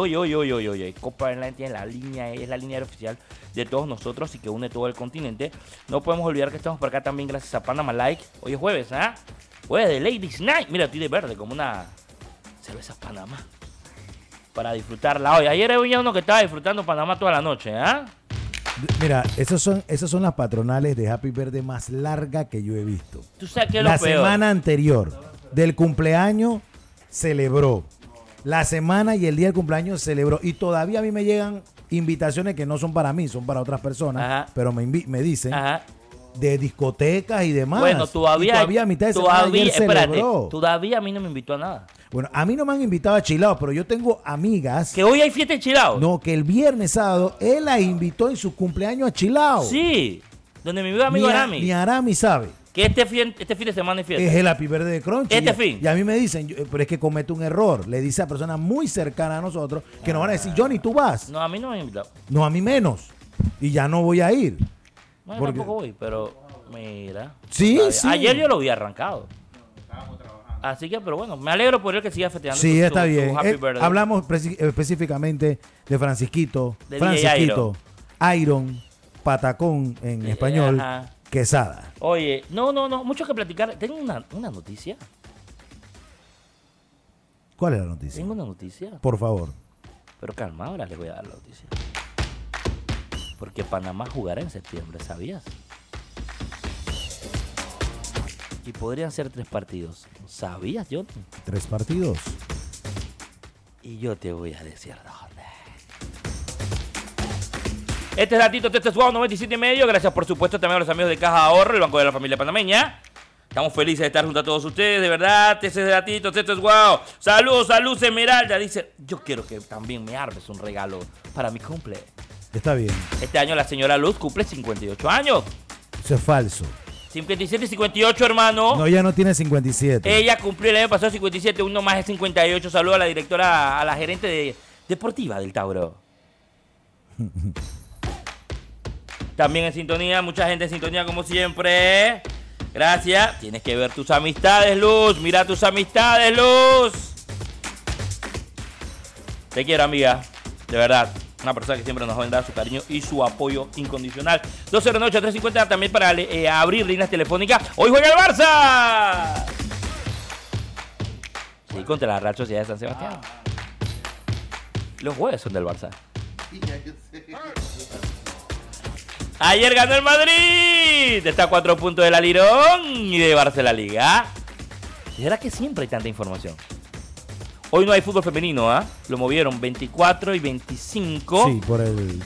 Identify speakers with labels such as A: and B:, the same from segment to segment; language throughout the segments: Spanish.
A: Oye, oye, oye, oye, oye, Copa Airline tiene la línea, es la línea oficial de todos nosotros y que une todo el continente. No podemos olvidar que estamos por acá también gracias a Panama Like. Hoy es jueves, ¿ah? Jueves de Ladies Night. Mira, de verde como una cerveza Panamá. Para disfrutarla hoy. Ayer había uno que estaba disfrutando Panamá toda la noche, ¿ah?
B: Mira, esos son, esas son las patronales de Happy Verde más larga que yo he visto.
A: ¿Tú sabes qué es
B: La
A: lo peor?
B: semana anterior del cumpleaños celebró. La semana y el día del cumpleaños celebró. Y todavía a mí me llegan invitaciones que no son para mí, son para otras personas.
A: Ajá.
B: Pero me, me dicen
A: Ajá.
B: de discotecas y demás.
A: Bueno,
B: Y
A: todavía.
B: todavía a mitad de semana
A: todavía,
B: ayer
A: espérate,
B: celebró.
A: todavía a mí no me invitó a nada.
B: Bueno, a mí no me han invitado a Chilao, pero yo tengo amigas.
A: Que hoy hay fiesta en Chilao.
B: No, que el viernes sábado él la invitó en su cumpleaños a Chilao.
A: Sí. Donde mi amigo
B: Ni, a-
A: Arami.
B: ni Arami sabe.
A: Que este fin, este fin de semana fiesta.
B: Es el Happy Verde de Crunchy.
A: Este
B: Y
A: fin.
B: Y a mí me dicen, yo- pero es que comete un error. Le dice a personas muy cercanas a nosotros que nos van a decir, Johnny, tú vas.
A: No, a mí no me han invitado.
B: No, a mí menos. Y ya no voy a ir.
A: No, yo
B: Porque-
A: tampoco voy, pero mira.
B: Sí, sí.
A: Ayer yo lo vi arrancado. Así que, pero bueno, me alegro por él que siga festejando.
B: Sí, está bien.
A: happy
B: Eh, hablamos preci- específicamente de Francisquito,
A: De
B: Francisquito, Iron, Patacón en
A: Eh,
B: español,
A: ajá.
B: Quesada.
A: Oye, no, no, no, mucho que platicar. Tengo una, una noticia.
B: ¿Cuál es la noticia?
A: Tengo una noticia.
B: Por favor.
A: Pero calma, ahora les voy a dar la noticia. Porque Panamá jugará en septiembre, ¿sabías? Y podrían ser tres partidos. ¿Sabías, John?
B: Tres partidos.
A: Y yo te voy a decir dónde. Este es Datito, este es Wow 97 y medio. Gracias, por supuesto, también a los amigos de Caja Ahorro, el Banco de la Familia Panameña. Estamos felices de estar junto a todos ustedes, de verdad. Este es Datito, este es Wow. Saludos, saludos, Esmeralda. Dice, yo quiero que también me armes un regalo para mi cumple.
B: Está bien.
A: Este año la señora Luz cumple 58 años.
B: Eso es falso.
A: 57 y 58, hermano.
B: No, ella no tiene 57.
A: Ella cumplió el año pasado 57, uno más es 58. Saludos a la directora, a la gerente de, deportiva del Tauro. También en sintonía, mucha gente en sintonía como siempre. Gracias. Tienes que ver tus amistades, Luz. Mira tus amistades, Luz. Te quiero, amiga. De verdad. Una persona que siempre nos va a dar su cariño y su apoyo incondicional. 12 de la noche, 3.50 también para eh, abrir líneas telefónicas. Hoy juega el Barça. Sí, contra la Real Sociedad de San Sebastián. Los jueves son del Barça. Ayer ganó el Madrid. Está a cuatro puntos de la Lirón y de Barça la Liga. ¿Será que siempre hay tanta información? Hoy no hay fútbol femenino, ¿ah? Lo movieron 24 y 25.
B: Sí, por el,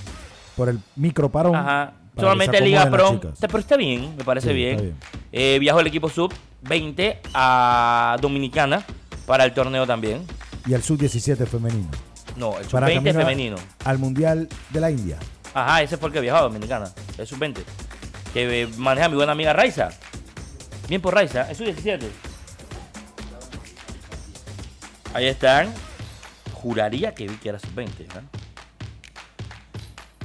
B: por el micro parón.
A: Ajá. Solamente Liga Pro. Pero está bien, me parece
B: Sí,
A: bien.
B: bien.
A: Eh, viajó el equipo sub 20 a Dominicana para el torneo también.
B: Y el sub-17 femenino.
A: No, el sub
B: Para
A: 20
B: camino a-
A: femenino.
B: Al Mundial de la India.
A: Ajá, ese fue el que viajó a Dominicana. El sub 20. Que eh, maneja mi buena amiga Raiza. Bien por Raiza, es sub 17. Ahí están. Juraría que vi que era sub 20. ¿no?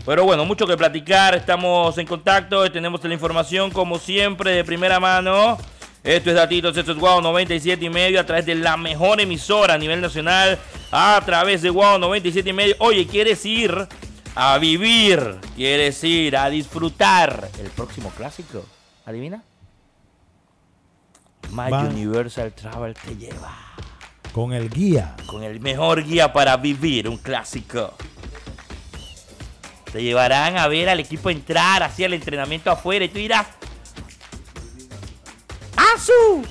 A: Pero bueno, mucho que platicar. Estamos en contacto. Tenemos la información, como siempre, de primera mano. Esto es Datitos, esto es Wow 97 y medio a través de la mejor emisora a nivel nacional. A través de Wow 97 y medio. Oye, ¿quieres ir a vivir? ¿Quieres ir a disfrutar el próximo clásico? ¿Adivina? My
B: Va.
A: Universal Travel te lleva
B: Con el guía.
A: con el mejor guía para vivir un clásico. Te llevarán a ver al equipo entrar, hacia el entrenamiento afuera y tú dirás, ¡Ansu!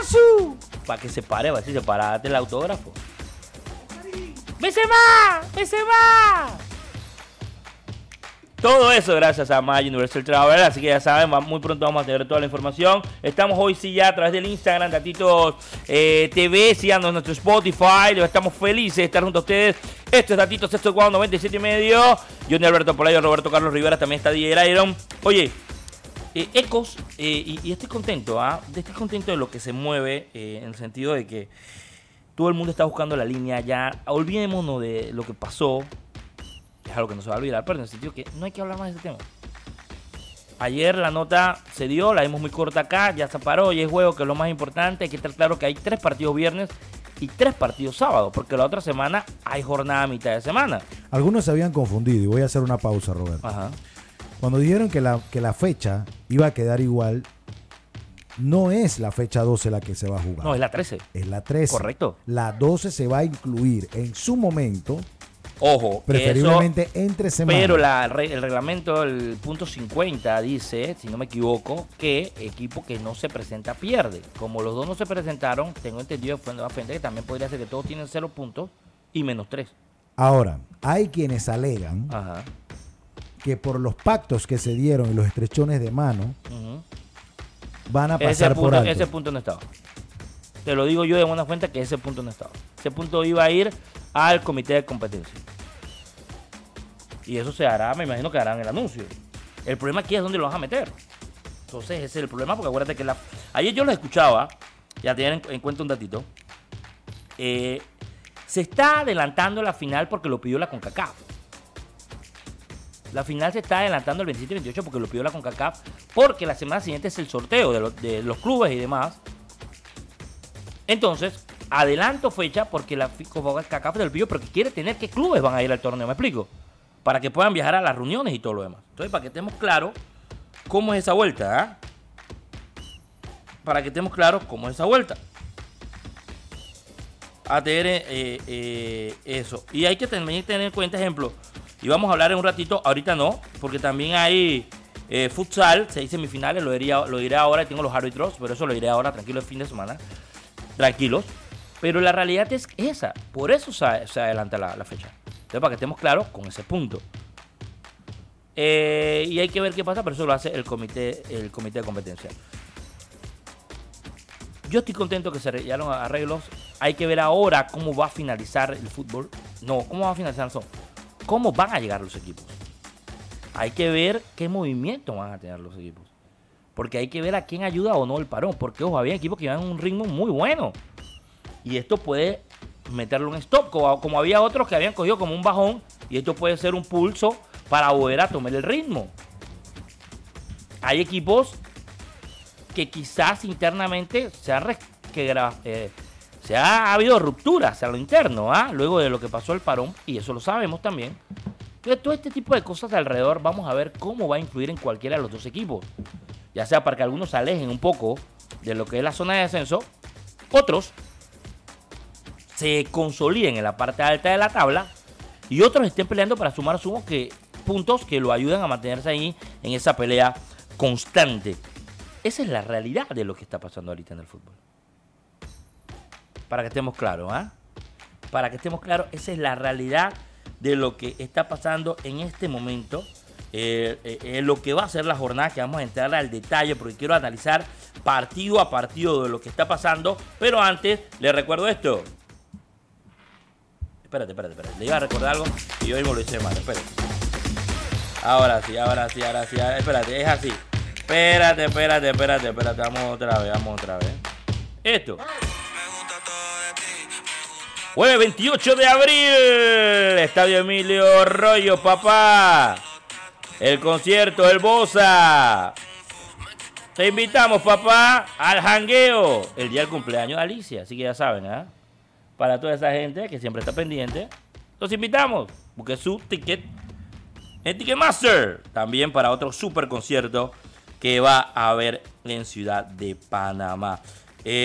A: ¡Ansu! Para que se pare, va a decir, se para, date el autógrafo. ¡Benzema! ¡Benzema! Todo eso gracias a My Universal Travel, así que ya saben, muy pronto vamos a tener toda la información. Estamos hoy sí ya a través del Instagram, Datitos eh, TV, síganos nuestro Spotify, estamos felices de estar junto a ustedes. Esto es Datitos, esto es Guau 97 y medio. Johnny Alberto Polayo, Roberto Carlos Rivera, también está DJ Iron. Oye, eh, Ecos, eh, y, y estoy contento, ¿ah? Estoy contento de lo que se mueve, eh, en el sentido de que todo el mundo está buscando la línea ya. Olvidémonos de lo que pasó, es algo que no se va a olvidar, pero en el sentido que no hay que hablar más de ese tema. Ayer la nota se dio, la vimos muy corta acá, ya se paró, y es juego que es lo más importante. Hay que estar claro que hay tres partidos viernes y tres partidos sábados, porque la otra semana hay jornada a mitad de semana.
B: Algunos se habían confundido y voy a hacer una pausa, Roberto.
A: Ajá.
B: Cuando dijeron que la, que la fecha iba a quedar igual, no es la fecha 12 la que se va a jugar.
A: No, es la 13.
B: Es la 13.
A: Correcto.
B: La 12 se va a incluir en su momento,
A: Ojo,
B: preferiblemente
A: eso-
B: entre semanas.
A: pero la el reglamento, el punto 50 dice, si no me equivoco, que equipo que no se presenta pierde. Como los dos no se presentaron, tengo entendido de fuente a fuente que también podría ser que todos tienen 0 puntos y menos 3.
B: Ahora, hay quienes alegan
A: Ajá.
B: que por los pactos que se dieron y los estrechones de mano, van a
A: Ese
B: pasar por
A: punto,
B: alto.
A: ese punto no estaba. Te lo digo yo de buena fuente que ese punto no estaba. Ese punto iba a ir al comité de competencia. Y eso se hará, me imagino que harán el anuncio. El problema aquí es dónde lo vas a meter. Entonces ese es el problema, porque acuérdate que la... ayer yo lo escuchaba, ya tienen en cuenta un datito. eh, se está adelantando la final porque lo pidió la CONCACAF. La final se está adelantando el 27 y 28 porque lo pidió la CONCACAF. Porque la semana siguiente es el sorteo los- de los clubes y demás. Entonces, adelanto fecha porque la CONCACAF del pidió porque quiere tener qué clubes van a ir al torneo. ¿Me explico? Para que puedan viajar a las reuniones y todo lo demás. Entonces, para que estemos claros cómo es esa vuelta. ¿ah? Para que estemos claros cómo es esa vuelta. A tener eh, eh, eso. Y hay que también tener en cuenta, ejemplo, y vamos a hablar en un ratito, ahorita no, porque también hay eh, futsal, seis semifinales, lo, diría, lo diré ahora, tengo los árbitros, pero eso lo diré ahora, tranquilo, el fin de semana, tranquilos. Pero la realidad es esa, por eso se, adelanta la, fecha. Entonces, para que estemos claros con ese punto. Eh, y hay que ver qué pasa, pero eso lo hace el comité, el comité de competencia. Yo estoy contento que se arreglaron arreglos. Hay que ver ahora cómo va a finalizar el fútbol. No, cómo va a finalizar eso. Cómo van a llegar los equipos. Hay que ver qué movimiento van a tener los equipos. Porque hay que ver a quién ayuda o no el parón. Porque, ojo, había equipos que iban en un ritmo muy bueno. Y esto puede meterlo en stop. Como, había otros que habían cogido como un bajón. Y esto puede ser un pulso para volver a tomar el ritmo. Hay equipos que quizás internamente se ha, que eh, se ha, ha habido rupturas a lo interno, ¿ah? luego de lo que pasó el parón, y eso lo sabemos también. Entonces, todo este tipo de cosas alrededor, vamos a ver cómo va a influir en cualquiera de los dos equipos. Ya sea para que algunos se alejen un poco de lo que es la zona de descenso, otros se consoliden en la parte alta de la tabla y otros estén peleando para sumar sumo que, puntos que lo ayuden a mantenerse ahí en esa pelea constante. Esa es la realidad de lo que está pasando ahorita en el fútbol. Para que estemos claros, ¿ah? Para que estemos claros, esa es la realidad de lo que está pasando en este momento. eh, eh, eh, lo que va a ser la jornada, que vamos a entrar al detalle, porque quiero analizar partido a partido de lo que está pasando. Pero antes, les recuerdo esto. Espérate, espérate, espérate. Le iba a recordar algo y mismo lo hice mal. Espérate. Ahora sí, ahora sí, ahora sí. Espérate, es así. Espérate, espérate, espérate, espérate. Vamos otra vez, vamos otra vez. Esto. Jueves 28 de abril. Estadio Emilio Rollo, papá. El concierto, el Bosa. Te invitamos, papá, al jangueo. El día del cumpleaños de Alicia. Así que ya saben, ¿ah? Para toda esa gente que siempre está pendiente. Los invitamos. Busque su ticket en Ticketmaster. También para otro super concierto que va a haber en Ciudad de Panamá. Eh,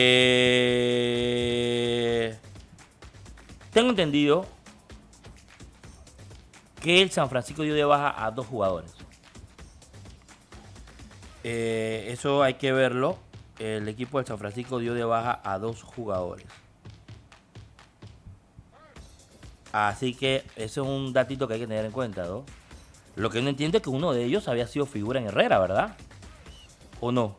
A: tengo entendido que el San Francisco dio de baja a dos jugadores. Eh, eso hay que verlo. El equipo del San Francisco dio de baja a dos jugadores. Así que ese es un datito que hay que tener en cuenta, ¿no? Lo que no entiendo es que uno de ellos había sido figura en Herrera, ¿verdad? ¿O no?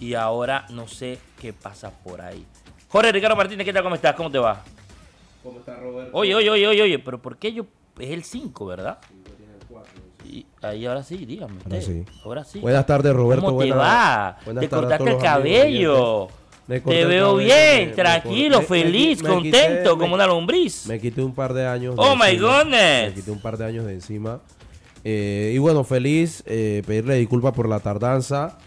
A: Y ahora no sé qué pasa por ahí. Jorge Ricardo Martínez, ¿qué tal? ¿Cómo estás? ¿Cómo te va?
C: ¿Cómo está Roberto?
A: Oye, oye, oye, oye, oye, pero ¿por qué yo... Es el 5, ¿verdad? Y ahí ahora sí, dígame usted.
C: Ahora sí.
A: Ahora sí.
C: Buenas tardes, Roberto.
A: ¿Cómo te
C: Buenas-
A: va?
C: buenas
A: Te cortaste el cabello. Te veo bien,
C: me-
A: tranquilo,
C: me
A: feliz,
C: me
A: contento,
C: quité-
A: como una lombriz.
C: Me quité un par de años. de
A: Oh, my
C: encima.
A: goodness.
C: Me quité un par de años de encima. Eh, y bueno, feliz, eh, pedirle disculpas por la tardanza.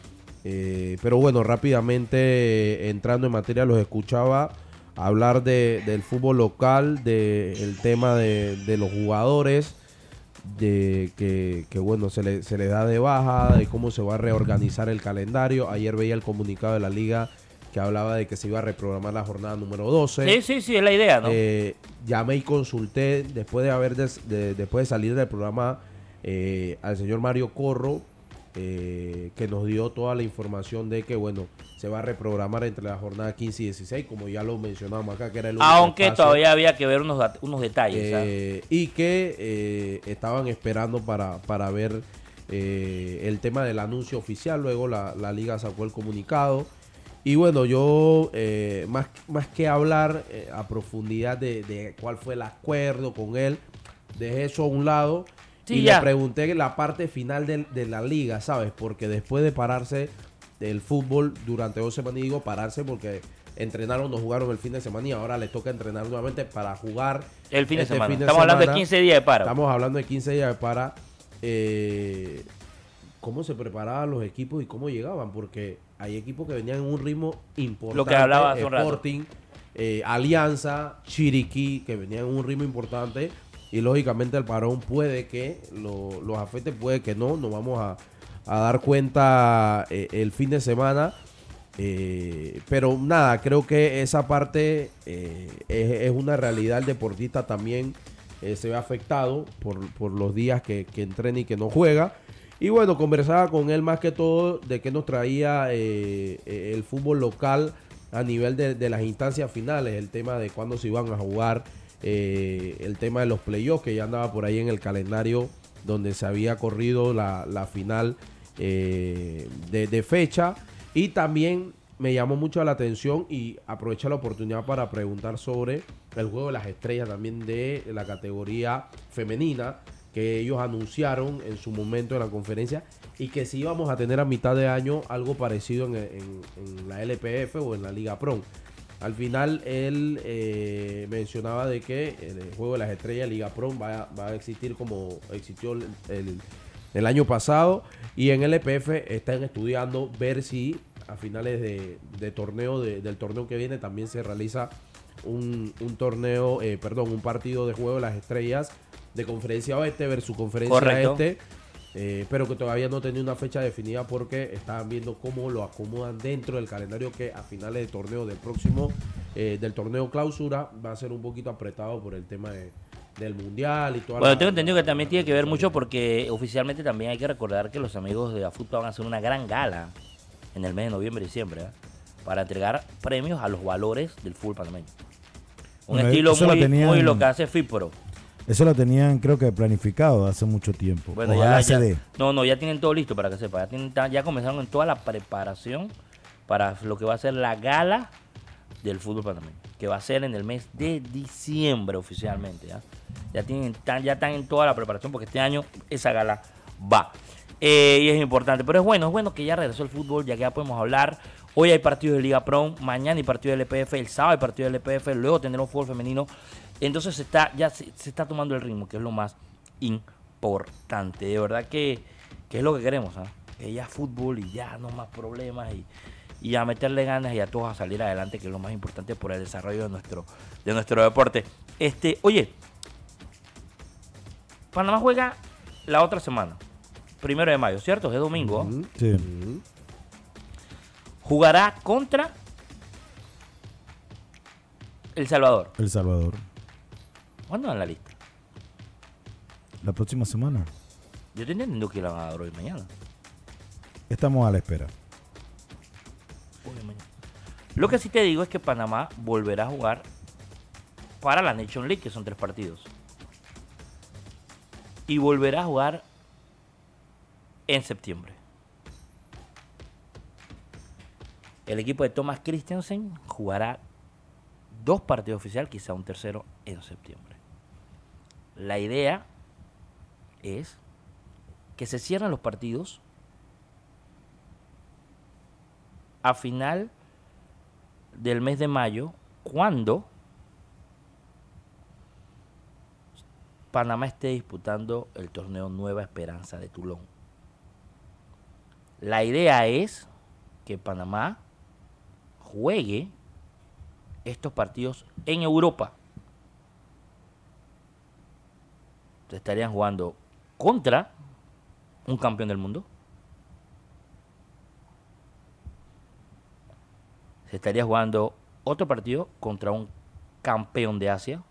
C: eh, pero bueno, rápidamente eh, entrando en materia, los escuchaba hablar de, del fútbol local, del tema de, de los jugadores, de que, que, bueno, se le, se le da de baja, de cómo se va a reorganizar el calendario. Ayer veía el comunicado de la liga que hablaba de que se iba a reprogramar la jornada número 12.
A: Sí, sí, sí, es la idea, ¿no?
C: Eh, llamé y consulté después de haber des- de- después de salir del programa eh, al señor Mario Corro eh, que nos dio toda la información de que bueno se va a reprogramar entre la jornada 15 y 16 como ya lo mencionamos acá que era el único
A: Aunque
C: espacio,
A: todavía había que ver unos, unos detalles.
C: eh, y que eh, estaban esperando para, para ver eh, el tema del anuncio oficial luego la, la liga sacó el comunicado y bueno, yo eh, más, más que hablar eh, a profundidad de, de cuál fue el acuerdo con él, dejé eso a un lado
A: Sí,
C: y
A: ya.
C: le pregunté la parte final del- de, la liga, ¿sabes? Porque después de pararse del fútbol durante dos semanas, digo pararse porque entrenaron, no jugaron el fin de semana y ahora les toca entrenar nuevamente para jugar
A: el fin de
C: este
A: semana.
C: fin de
A: Estamos hablando de
C: semana.
A: 15 días de paro.
C: Estamos hablando de 15 días de para eh, cómo se preparaban los equipos y cómo llegaban, porque hay equipos que venían en un ritmo importante.
A: Lo que hablaba hace un rato.
C: Sporting, eh, Alianza, Chiriquí, que venían en un ritmo importante. Y lógicamente el parón puede que lo- los afecte, puede que no. Nos vamos a, a dar cuenta eh, el fin de semana. Eh, pero nada, creo que esa parte es, es una realidad. El deportista también se ve afectado por, por los días que, que entrena y que no juega. Y bueno, conversaba con él más que todo de qué nos traía eh, eh, el fútbol local a nivel de, las instancias finales, el tema de cuándo se iban a jugar, eh, el tema de los playoffs, que ya andaba por ahí en el calendario donde se había corrido la, la final eh, de, de fecha. Y también me llamó mucho la atención y aproveché la oportunidad para preguntar sobre el juego de las estrellas también de la categoría femenina que ellos anunciaron en su momento en la conferencia y que si íbamos a tener a mitad de año algo parecido en, la LPF o en la Liga Pro. Al final él eh, mencionaba de que el juego de las estrellas Liga Pro va, a- existir como existió el, año pasado y en LPF están estudiando ver si a finales de, de torneo de- del torneo que viene también se realiza un, un torneo, eh, perdón, un partido de juego de las estrellas de conferencia oeste versus conferencia
A: Correcto.
C: este, eh, pero que todavía no tenía una fecha definida porque estaban viendo cómo lo acomodan dentro del calendario que a finales de torneo del próximo, eh, del torneo clausura, va a ser un poquito apretado por el tema de- del mundial y toda
A: Bueno,
C: la-
A: tengo entendido que también tiene que ver mucho porque oficialmente también hay que recordar que los amigos de AFUTPA van a hacer una gran gala en el mes de noviembre y diciembre ¿eh? para entregar premios a los valores del fútbol panameño. Un
B: Bueno,
A: estilo muy,
B: tenían-
A: muy lo que hace FIPRO.
B: Eso lo tenían, creo que planificado hace mucho tiempo.
A: Bueno,
B: Ojalá
A: ya,
B: se
A: ya-
B: dé.
A: no, no, ya tienen todo listo para que sepa. Ya, tienen- ya comenzaron en toda la preparación para lo que va a ser la gala del fútbol panameño, que va a ser en el mes de diciembre oficialmente. Ya, ya, tienen, están, ya están en toda la preparación porque este año esa gala va. Eh, y es importante, pero es bueno, es bueno que ya regresó el fútbol, ya que ya podemos hablar. Hoy hay partidos de Liga Pro, mañana hay partido del LPF, el sábado hay partido del LPF, luego tendremos fútbol femenino. Entonces se está, ya se, se está tomando el ritmo, que es lo más importante. De verdad que, que es lo que queremos, ¿ah? Que ya fútbol y ya no más problemas y, y a meterle ganas y a todos a salir adelante, que es lo más importante por el desarrollo de nuestro, de nuestro deporte. Este, oye, Panamá juega la otra semana, primero de mayo, ¿cierto? Es domingo.
B: Sí.
A: Jugará contra El Salvador.
B: El Salvador.
A: ¿Cuándo en la lista?
B: La próxima semana.
A: Yo tenía entendido que la van a dar hoy mañana.
B: Estamos a la espera.
A: Hoy mañana. Lo que sí te digo es que Panamá volverá a jugar para la Nation League, que son tres partidos. Y volverá a jugar en septiembre. El equipo de Thomas Christensen jugará dos partidos oficiales, quizá un tercero en septiembre. La idea es que se cierren los partidos a final del mes de mayo, cuando Panamá esté disputando el torneo Nueva Esperanza de Tulón. La idea es que Panamá juegue estos partidos en Europa. Se estarían jugando contra un campeón del mundo. Se estaría jugando otro partido contra un campeón de Asia.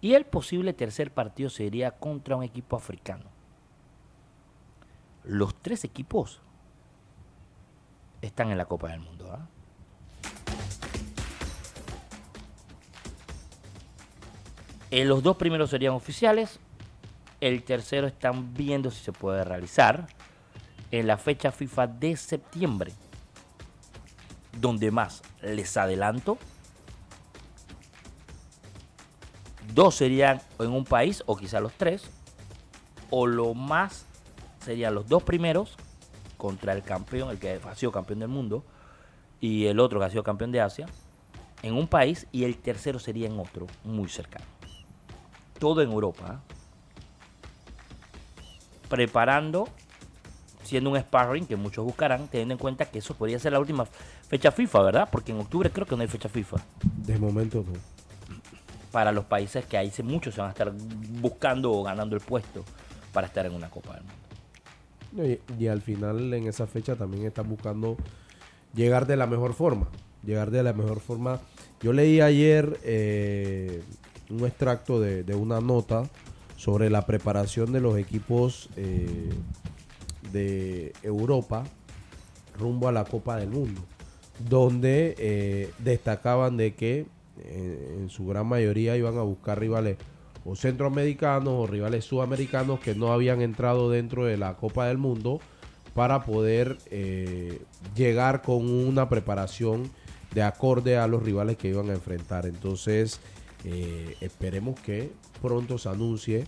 A: Y el posible tercer partido sería contra un equipo africano. Los tres equipos están en la Copa del Mundo. ¿ah? Eh, los dos primeros serían oficiales. El tercero están viendo si se puede realizar en la fecha FIFA de septiembre. Donde más les adelanto. Dos serían en un país o quizá los tres. O lo más serían los dos primeros contra el campeón, el que ha sido campeón del mundo, y el otro que ha sido campeón de Asia, en un país, y el tercero sería en otro, muy cercano. Todo en Europa. ¿eh? Preparando, siendo un sparring que muchos buscarán, teniendo en cuenta que eso podría ser la última fecha FIFA, ¿verdad? Porque en octubre creo que no hay fecha FIFA.
C: De momento no.
A: Para los países que ahí muchos se van a estar buscando o ganando el puesto para estar en una Copa del Mundo.
C: Y, y al final en esa fecha también están buscando llegar de la mejor forma. Llegar de la mejor forma. Yo leí ayer eh, un extracto de, de una nota sobre la preparación de los equipos eh, de Europa rumbo a la Copa del Mundo, donde eh, destacaban de que eh, en su gran mayoría iban a buscar rivales o centroamericanos o rivales sudamericanos que no habían entrado dentro de la Copa del Mundo para poder llegar con una preparación de acorde a los rivales que iban a enfrentar. Entonces, eh, esperemos que pronto se anuncie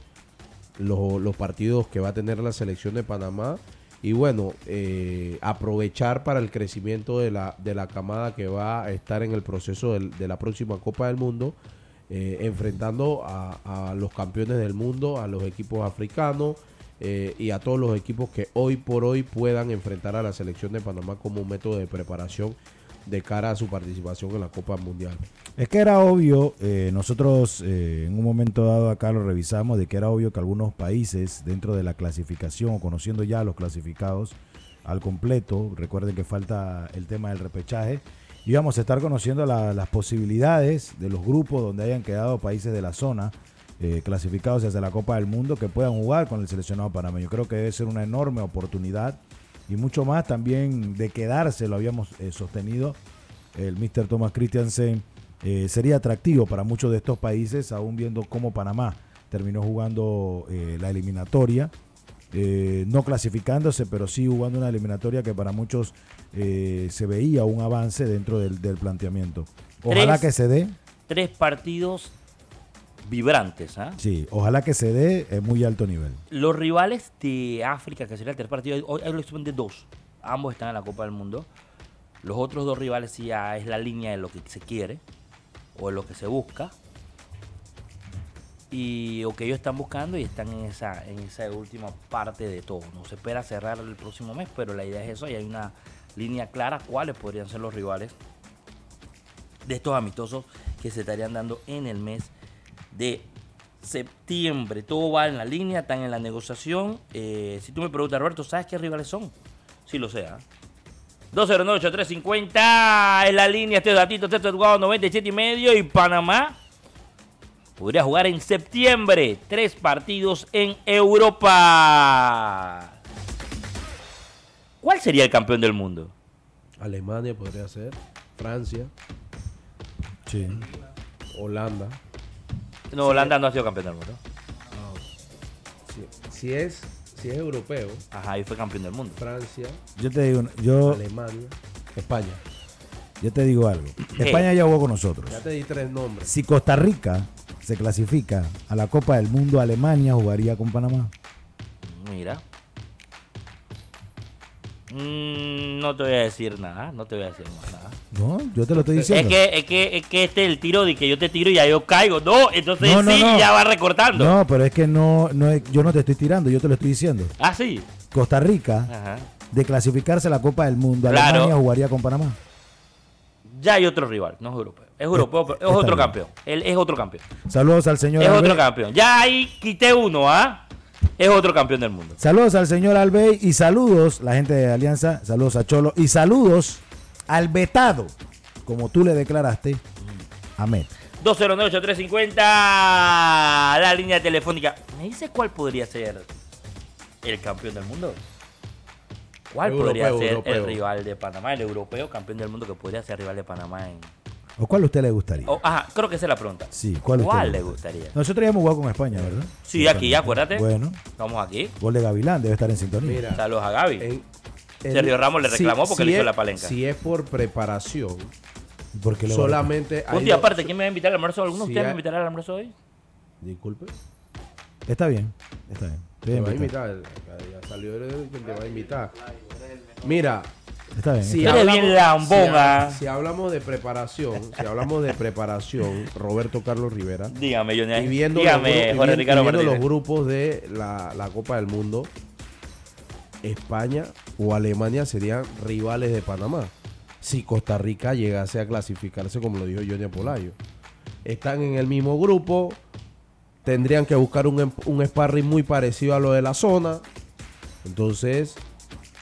C: lo- los partidos que va a tener la selección de Panamá. Y bueno, eh, aprovechar para el crecimiento de la, de la camada que va a estar en el proceso de la próxima Copa del Mundo, eh, enfrentando a, a los campeones del mundo, a los equipos africanos y a todos los equipos que hoy por hoy puedan enfrentar a la selección de Panamá como un método de preparación de cara a su participación en la Copa Mundial.
B: Es que era obvio, eh, nosotros eh, en un momento dado acá lo revisamos, de que era obvio que algunos países dentro de la clasificación conociendo ya los clasificados al completo, recuerden que falta el tema del repechaje, íbamos a estar conociendo la- las posibilidades de los grupos donde hayan quedado países de la zona eh, clasificados hacia la Copa del Mundo que puedan jugar con el seleccionado panameño. Creo que debe ser una enorme oportunidad y mucho más también de quedarse, lo habíamos eh, sostenido el Mr. Thomas Christiansen eh, sería atractivo para muchos de estos países, aún viendo cómo Panamá terminó jugando eh, la eliminatoria, no clasificándose, pero sí jugando una eliminatoria que para muchos eh, se veía un avance dentro del, del planteamiento. Ojalá
A: Tres.
B: que se dé,
A: Tres partidos vibrantes. ¿ah?
B: sí, ojalá que se dé en muy alto nivel.
A: Los rivales de África, que sería el tercer partido, hoy hay de dos. Ambos están en la Copa del Mundo. Los otros dos rivales sí ya es la línea de lo que se quiere o de lo que se busca. Y o que ellos están buscando y están en esa, en esa última parte de todo. No se espera cerrar el próximo mes, pero la idea es eso y hay una línea clara cuáles podrían ser los rivales de estos amistosos que se estarían dando en el mes de septiembre. Todo va en la línea, están en la negociación. Eh, si tú me preguntas, Roberto, ¿sabes qué rivales son? Sí lo sé. ¿ah? 209-8350 en la línea. Este datito, este es jugado 97 y medio. Y Panamá podría jugar en septiembre. Tres partidos en Europa. ¿Cuál sería el campeón del mundo?
C: Alemania podría ser, Francia,
B: Sí.
C: Holanda.
A: No, Holanda no ha sido campeón del mundo.
C: Si, si es, si es europeo,
A: Ajá, y fue campeón del mundo.
C: Francia,
B: Yo te digo, yo,
C: Alemania, España.
B: yo te digo algo. España ya jugó con nosotros.
C: Ya te di tres nombres.
B: Si Costa Rica se clasifica a la Copa del Mundo, Alemania jugaría con Panamá.
A: Mira. Mm, no te voy a decir nada, no te voy a decir más nada.
B: No, yo te lo estoy
A: Es
B: diciendo.
A: que, es que, es que este es el tiro de que yo te tiro y ya yo caigo. No, entonces
B: No, no,
A: sí,
B: no.
A: ya va recortando.
B: No, pero es que no, no es- yo no te estoy tirando, yo te lo estoy diciendo.
A: Ah, sí.
B: Costa Rica,
A: Ajá.
B: de clasificarse a la Copa del Mundo,
A: Claro.
B: Alemania jugaría con Panamá.
A: ya hay otro rival, no es europeo. Es europeo, pero es otro
B: bien.
A: campeón. Él es otro campeón.
B: Saludos al señor
A: Es otro campeón. Ya ahí quité uno, ¿ah? Es otro campeón del mundo.
B: Saludos al señor Albey y saludos, la gente de Alianza, saludos a Cholo y saludos al vetado, como tú le declaraste, Ahmed.
A: 209-8350, la línea telefónica. ¿Me dice cuál podría ser el campeón del mundo? ¿Cuál podría ser
C: europeo.
A: el rival de Panamá? El europeo campeón del mundo que podría ser rival de Panamá en...
B: ¿O cuál a usted le gustaría?
A: Oh, ajá, creo que esa es la pregunta.
B: Sí, ¿cuál, a usted
A: ¿Cuál le gustaría?
B: Nosotros ya hemos jugado con España, ¿verdad?
A: Sí, aquí, acuérdate.
B: Bueno,
A: Estamos aquí.
B: gol de Gavilán debe estar en sintonía.
C: Mira,
A: Saludos a Gaby.
C: en-
A: Sergio Ramos le reclamó porque le hizo
C: es-
A: la palenca.
C: Si es por preparación,
B: Porque le
C: solamente
A: Un
C: hay
A: día aparte, ¿quién me va a invitar al almuerzo? ¿Alguno de ustedes me invitará al almuerzo hoy?
C: Disculpe.
B: Está bien, está bien.
C: Te va a invitar. Ya salió el que te va a invitar. Mira,
B: Está bien.
C: si hablamos,
A: bien lambón,
C: si, si hablamos de preparación, si hablamos de preparación, Roberto Carlos Rivera,
A: Dígame, Johnny.
C: y viendo,
A: Dígame,
C: los, gru- y
A: Jorge Ricardo
C: y viendo los grupos de la, la Copa del Mundo, España o Alemania serían rivales de Panamá. Si Costa Rica llegase a clasificarse, como lo dijo Johnny Apolayo. Están en el mismo grupo, tendrían que buscar un, em- un sparring muy parecido a lo de la zona. Entonces,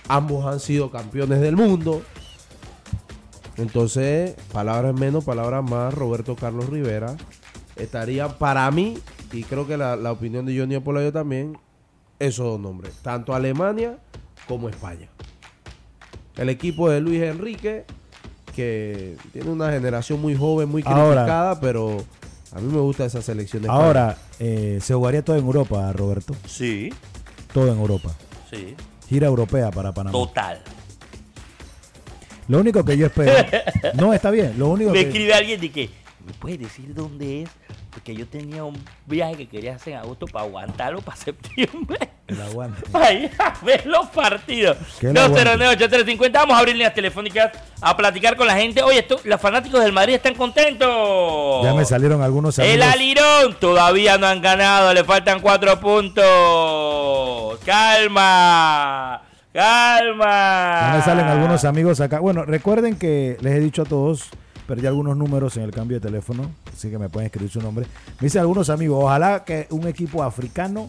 C: ambos han sido campeones del mundo. Entonces, palabras menos, palabras más, Roberto Carlos Rivera estaría para mí, y creo que la, la opinión de Johnny Apolayo también, esos dos nombres, tanto Alemania como España. El equipo de Luis Enrique, que tiene una generación muy joven, muy
B: Ahora-
C: criticada, pero a mí me gusta esa selección de
B: Ahora, eh, se jugaría todo en Europa, Roberto.
A: Sí,
B: Todo en Europa.
A: sí.
B: Gira europea para Panamá.
A: Total.
B: Lo único que yo espero. no, está bien. Lo único
A: Me
B: que.
A: escribe alguien de que, ¿me puedes decir dónde es? Porque yo tenía un viaje que quería hacer en agosto para aguantarlo para septiembre.
B: El aguante.
A: Para ir a ver los partidos.
B: Que lo aguante.
A: 209-8350. Vamos a abrir líneas telefónicas a platicar con la gente. Oye, esto, los fanáticos del Madrid están contentos.
B: Ya me salieron algunos
A: El
B: amigos.
A: Alirón todavía no han ganado, le faltan cuatro puntos. Calma, calma.
B: Ya me salen algunos amigos acá. Bueno, recuerden que les he dicho a todos, perdí algunos números en el cambio de teléfono, así que me pueden escribir su nombre. Me dicen algunos amigos, ojalá que un equipo africano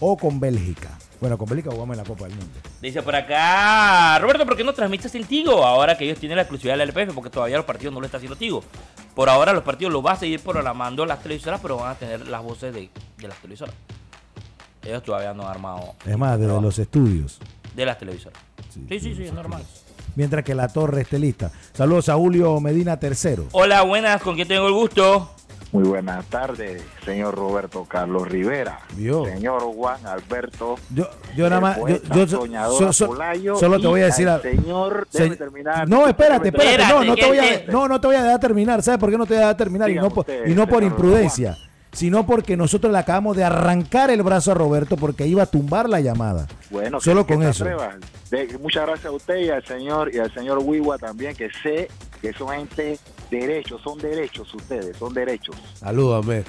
B: o con Bélgica. Bueno, con Bélgica jugamos en la Copa del Mundo.
A: Dice por acá, Roberto, ¿por qué no transmites en Tigo? Ahora que ellos tienen la exclusividad de la LPF, porque todavía los partidos no lo está haciendo Tigo. Por ahora los partidos los va a seguir programando las televisoras, pero van a tener las voces de, de las televisoras. Ellos todavía no han armado
B: Es más, desde los estudios.
A: de las televisoras. Sí, sí, sí,
B: desde
A: es normal.
B: Mientras que la torre esté lista. Saludos a Julio Medina tercero.
A: Hola, buenas, ¿con quién tengo el gusto?
D: Muy buenas tardes, señor Roberto Carlos Rivera.
C: Vio.
D: Señor Juan Alberto.
B: Yo, yo nada más, yo, yo so-
D: soñador
B: so- solo te
D: y
B: voy a decir
D: Señor,
B: Se-
D: déjeme terminar.
B: No, espérate, espérate,
A: Espérate,
B: no, no te voy a, no, no te voy a dejar terminar. ¿Sabes por qué no te voy a dejar terminar? Y
D: Dígame
B: no, por,
D: usted,
B: y no por imprudencia, sino porque nosotros le acabamos de arrancar el brazo a Roberto porque iba a tumbar la llamada.
D: Bueno,
B: Solo con eso.
D: De- muchas gracias a usted y al señor y al señor Wiwa también, que sé que son gente derechos, son derechos ustedes, son derechos.
C: Salúdame.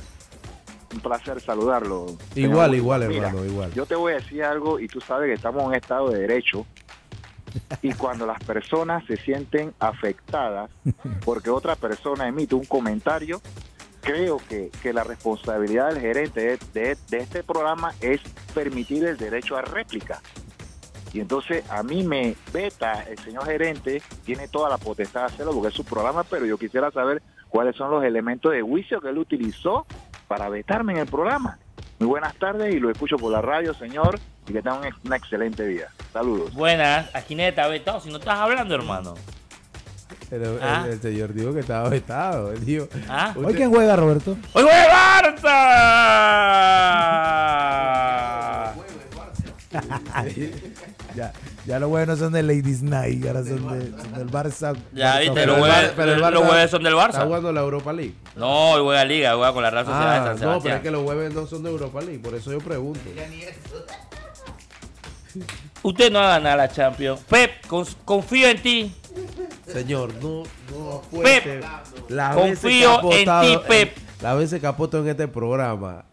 D: Un placer saludarlo.
C: Igual, igual,
D: Mira,
C: hermano, igual.
D: Yo te voy a decir algo y tú sabes que estamos en un estado de derecho y cuando las personas se sienten afectadas porque otra persona emite un comentario, creo que, que la responsabilidad del gerente de, de- este programa es permitir el derecho a réplica. Y entonces a mí me veta el señor gerente, tiene toda la potestad de hacerlo porque es su programa, pero yo quisiera saber cuáles son los elementos de juicio que él utilizó para vetarme en el programa. Muy buenas tardes y lo escucho por la radio, señor, y que tengan una excelente vida. Saludos.
A: Buenas, aquí nadie vetado, si no estás hablando, hermano.
C: El, el-
A: Ah.
C: el señor dijo que estaba vetado. Él dijo,
A: ¿Ah?
B: ¿Hoy quién juega, Roberto?
A: ¡Hoy juega Barça!
B: Ya, ya los jueves no son de Ladies Night, ahora son, de, son del Barça.
A: Ya viste,
C: Pero
A: los
C: el
A: jueves,
C: Bar- pero el
A: los
C: Barça
A: jueves son del
C: Está
A: Barça.
C: jugando la Europa League.
A: No, hoy juega Liga, juega con la Real Sociedad de
C: Ah,
A: San
C: no, pero
A: Sebastián.
C: es que los jueves no son de Europa League, por eso yo pregunto.
A: Usted no va a ganar la Champions. Pep, confío en ti.
C: Señor, no, no
A: Pep,
C: veces que
A: confío en ti, Pep.
C: Las veces que apuesto en este programa,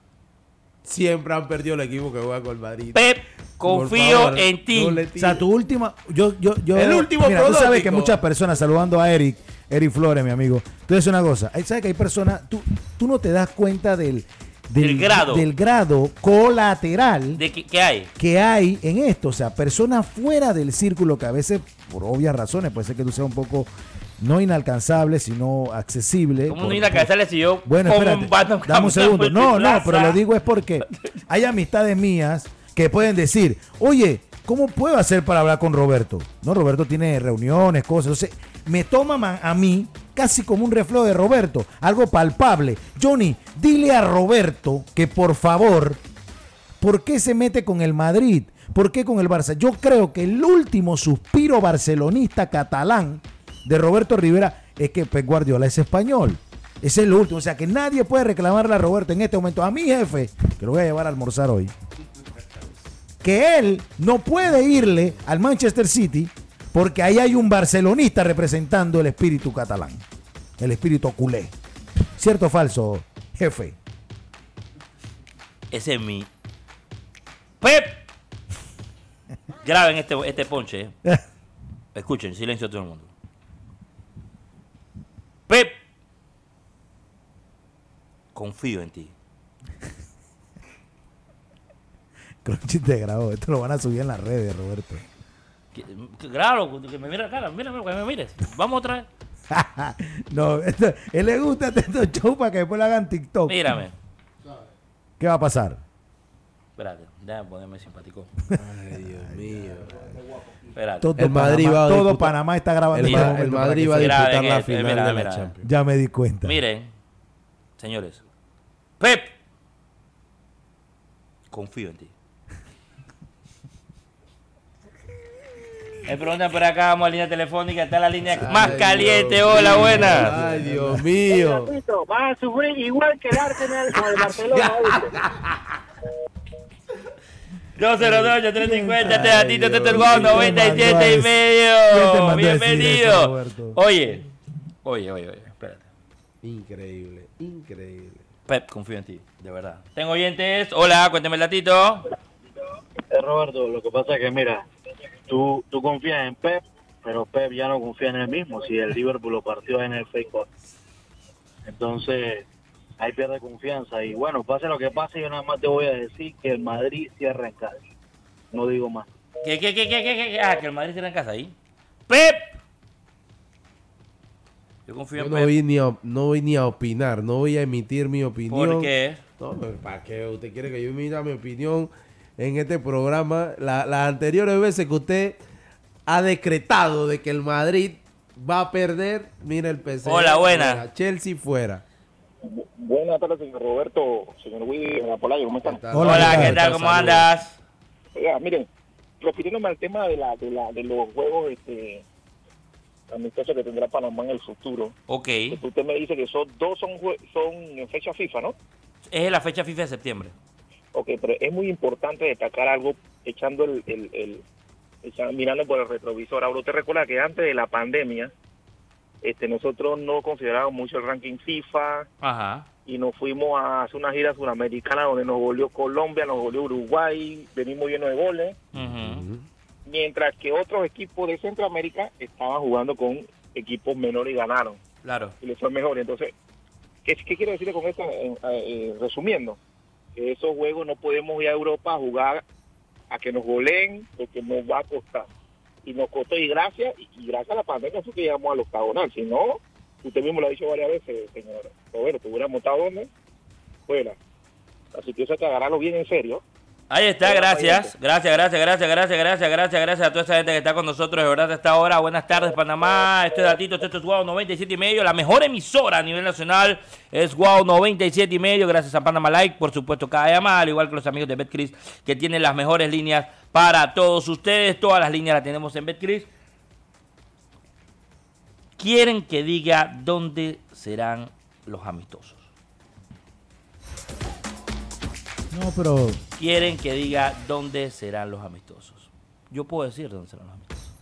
C: siempre han perdido el equipo que juega con el Madrid.
A: Pep, confío
C: favor,
A: en ti.
C: no
B: O sea, tu última. Yo, yo, yo,
C: El último
B: Mira, tú sabes que muchas personas, saludando a Eric, Eri Flores, mi amigo. Entonces, una cosa, hay- ¿sabes que hay personas, tú, tú no te das cuenta del,
A: Del grado.
B: del grado colateral
A: ¿De qué hay?
B: que hay en esto? O sea, personas fuera del círculo que a veces, por obvias razones, puede ser que tú seas un poco no inalcanzable, sino accesible.
A: ¿Cómo no casarle si yo
B: bueno, espérate,
A: un
B: dame un segundo. No, no, pero lo digo es porque hay amistades mías que pueden decir, oye, ¿cómo puedo hacer para hablar con Roberto? No, Roberto tiene reuniones, cosas. Entonces, me toma a mí casi como un reflejo de Roberto, algo palpable. Johnny, dile a Roberto que por favor, ¿por qué se mete con el Madrid? ¿Por qué con el Barça? Yo creo que el último suspiro barcelonista catalán de Roberto Rivera es que Pep Guardiola es español. Ese es lo último. O sea que nadie puede reclamarle a Roberto en este momento. A mi jefe, que lo voy a llevar a almorzar hoy, que él no puede irle al Manchester City porque ahí hay un barcelonista representando el espíritu catalán, el espíritu culé. ¿Cierto o falso, jefe?
A: Ese es mi. ¡Pep! Graben este, este ponche. eh. Escuchen, silencio todo el mundo. ¡Pep! Confío en ti.
B: Crunchy te grabó. Esto lo van a subir en las redes, Roberto.
A: Que- que- Grábalo, que me mire la cara. Mírame, que me mires. Vamos otra vez.
B: no, esto- él le gusta estos shows para que después lo hagan TikTok.
A: Mírame.
B: ¿Qué va a pasar?
A: Espérate, déjame ponerme simpático.
C: Ay, Dios mío.
A: Espérate.
B: Todo,
C: El Madrid
B: Panamá,
C: va a
B: todo
C: disputar-
B: Panamá está grabando.
C: El,
B: este
C: el Madrid va a disputar la
A: esto,
C: final
A: mira,
C: de
A: mira.
C: la Champions.
B: Ya me di cuenta.
A: Miren, señores. Pep. Confío en ti. Me preguntan por acá, vamos a línea telefónica, está la línea más caliente.
C: Dios
A: Hola, buenas.
C: Ay, Dios mío.
E: Vas a sufrir igual que el Arsenal con el Barcelona. ¿viste?
A: 208 350 este datito, este es el
C: Dios
A: Guau
C: mío.
A: 97 y
B: ¿Quién te
A: medio.
B: eso,
A: Bienvenido. Oye, oye, oye, oye, espérate.
C: Increíble, increíble.
A: Pep, confío en ti, de verdad. Tengo oyentes. Hola, cuéntame el datito.
E: Eh, Roberto, lo que pasa es que, mira, tú, tú confías en Pep, pero Pep ya no confía en él mismo. Si el Liverpool lo partió en el fake Cup. Entonces, ahí pierde confianza. Y bueno, pase lo que pase, yo nada más te voy a decir que el Madrid cierra en casa. No digo más.
A: ¿Qué, qué, qué, qué, qué, qué? Ah, que el Madrid tiene en casa ahí. ¡Pep! Yo confío
C: Yo
A: en
C: no
A: Pep.
C: voy, ni a, no voy ni a opinar, no voy a emitir mi opinión.
A: ¿Por qué?
C: No, ¿para qué? ¿Usted quiere que yo emita mi opinión en este programa? La- Las anteriores veces que usted ha decretado de que el Madrid va a perder, mira el PC.
A: Hola, buena.
C: Chelsea fuera.
E: Buenas tardes, señor Roberto, señor Willy, Polayo, ¿cómo están?
B: Hola,
A: Hola,
B: ¿qué
A: ¿qué tal? ¿Cómo andas?
E: Oiga, miren, refiriéndome al tema de la, de la de los juegos este amistosos que tendrá Panamá en el futuro,
A: Ok.
E: usted me dice que son dos son son en fecha FIFA, ¿no?
A: Es la fecha FIFA de septiembre.
E: Ok, pero es muy importante destacar algo echando el, el, el- echa- mirando por el retrovisor. Ahora usted recuerda que antes de la pandemia, este nosotros no considerábamos mucho el ranking FIFA
A: Ajá.
E: y nos fuimos a hacer una gira sudamericana donde nos volvió Colombia, nos volvió Uruguay, venimos llenos de goles.
A: Ujú.
E: mientras que otros equipos de Centroamérica estaban jugando con equipos menores y ganaron
A: Claro.
E: y les fue mejor. Entonces, ¿qué, qué quiero decirle con esto? Eh, eh, resumiendo, esos juegos no podemos ir a Europa a jugar a que nos goleen porque nos va a costar. Y nos costó, y gracias, y, gracias a la pandemia fue que llegamos al octagonal. Si no, usted mismo lo ha dicho varias veces, señor Roberto, hubiéramos estado donde fuera. Así que eso hay que agarrarlo bien en serio.
A: Ahí está, gracias. Gracias, gracias, gracias, gracias, gracias, gracias, gracias a toda esa gente que está con nosotros, de verdad, a esta hora. Buenas tardes, Panamá. Este es Datito, esto es Wow 97 y medio. La mejor emisora a nivel nacional es Wow 97 y medio. Gracias a Panamá Like, por supuesto, cada llamada, al igual que los amigos de BetCris, que tienen las mejores líneas para todos ustedes. Todas las líneas las tenemos en BetCris. Quieren que diga dónde serán los amistosos.
B: No, pero
A: quieren que diga dónde serán los amistosos. Yo puedo decir dónde serán los amistosos.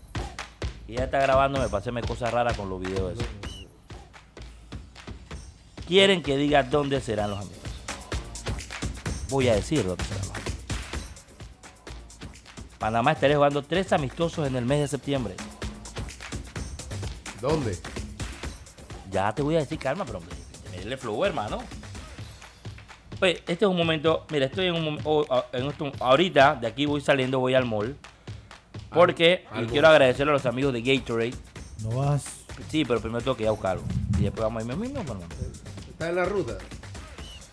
A: Y ya está grabando, me pasé cosas raras con los videos esos. Quieren que diga dónde serán los amistosos. Voy a decir dónde serán los amistosos. Panamá estará jugando tres amistosos en el mes de septiembre.
C: ¿Dónde?
A: Ya te voy a decir calma, pero el flow, hermano. Pues este es un momento, mira, estoy en un momento, ahorita de aquí voy saliendo, voy al mall. Porque quiero agradecerle a los amigos de Gatorade.
B: No vas.
A: Sí, pero primero tengo que ir a buscarlo. Y después vamos a irme mismo, hermano.
C: Está en la ruta.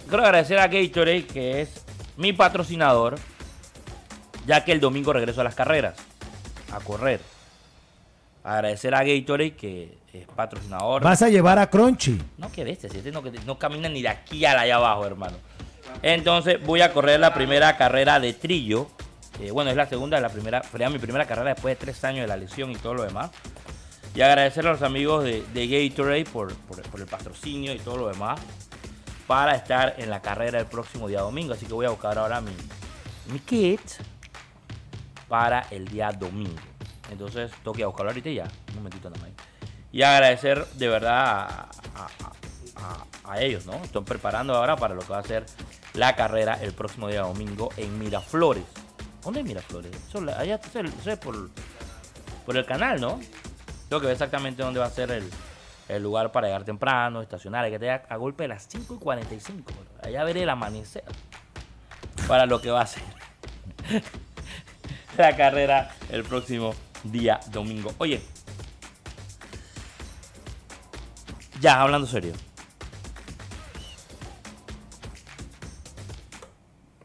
A: Quiero agradecer a Gatorade, que es mi patrocinador, ya que el domingo regreso a las carreras, a correr. Agradecer a Gatorade, que es patrocinador.
B: ¿Vas a llevar a Crunchy?
A: No, que bestia, si este no, no camina ni de aquí a allá abajo, hermano. Entonces voy a correr la primera carrera de trillo. bueno, es la segunda, la primera, sería mi primera carrera después de tres años de la lesión y todo lo demás. Y agradecer a los amigos de, Gatorade por, el patrocinio y todo lo demás para estar en la carrera el próximo día domingo. Así que voy a buscar ahora mi, mi kit para el día domingo. Entonces tengo que buscarlo ahorita ya. Un momentito nada más. Y agradecer de verdad a, ellos, ¿no? Están preparando ahora para lo que va a ser la carrera el próximo día domingo en Miraflores. ¿Dónde es Miraflores? allá es por, por el canal, ¿no? Tengo que ver exactamente dónde va a ser el, el lugar para llegar temprano, estacionar. Hay que tener a golpe de las 5 y 45. Allá veré el amanecer. Para lo que va a ser la carrera el próximo día domingo. Oye, ya hablando serio.